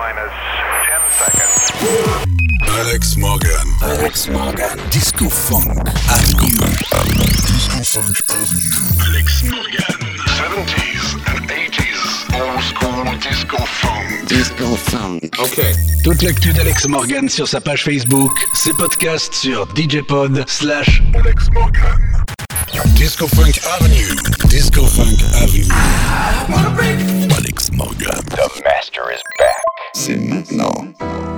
minus 10 seconds. Alex Morgan. Alex Morgan. Disco Funk Avenue. Disco Funk Avenue. Alex Morgan. 70s and 80s. Old school disco funk. Disco Funk. Ok. Toute l'actu d'Alex Morgan sur sa page Facebook, ses podcasts sur djpod slash Alex Morgan. Disco Funk Avenue. Disco Funk Avenue. Alex Morgan. The master is back. C'est maintenant.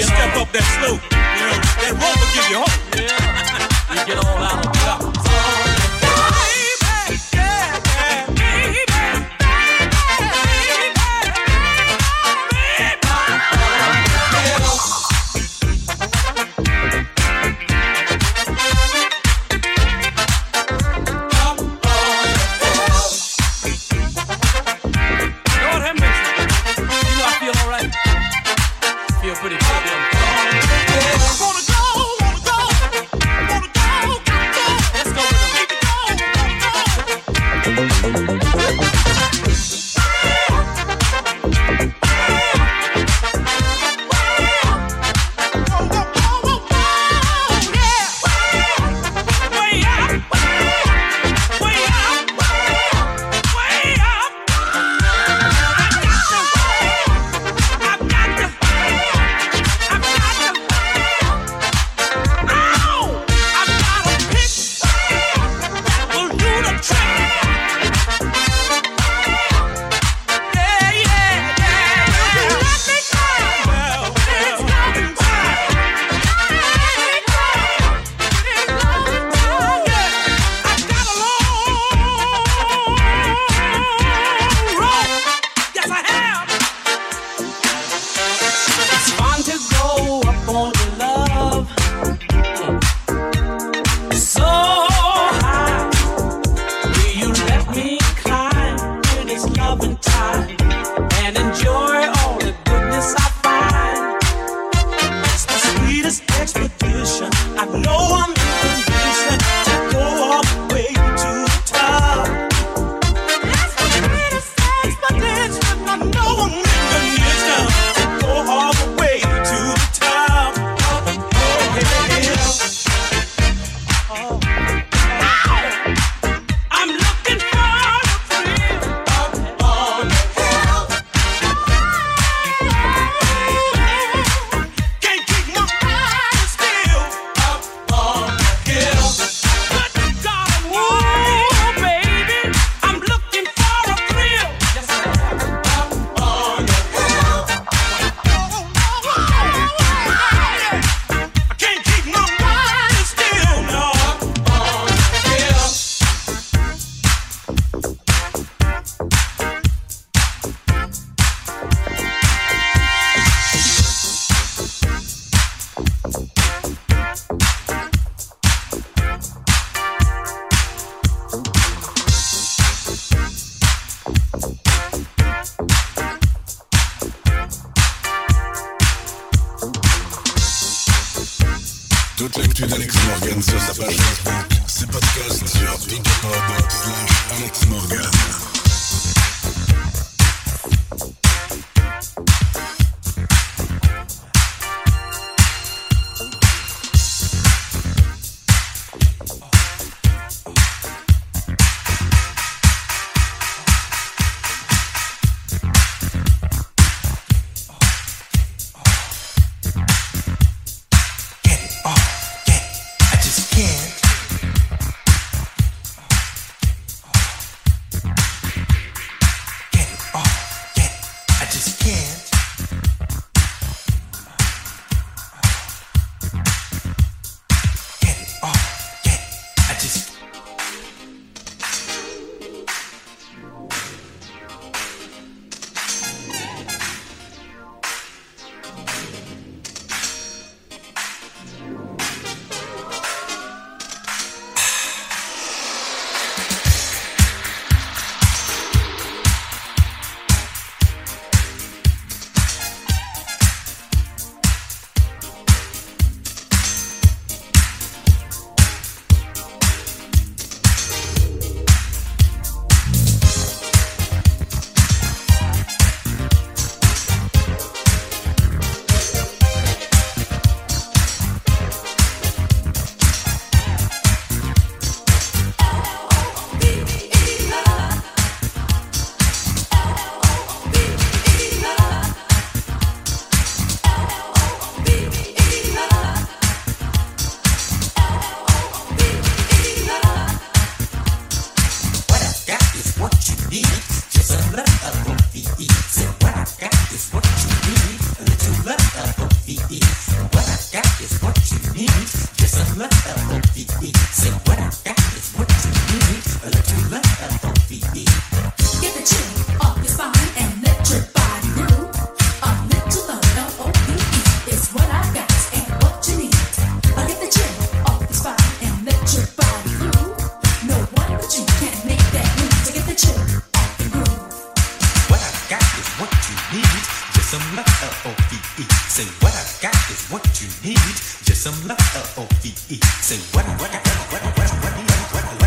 Step up that slope. You know, that rope will give you hope. Yeah. you get all out E. Say what I got is what you need. Just some love. L O V E. Say what I what I what I what I what I what I.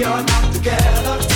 we are not together.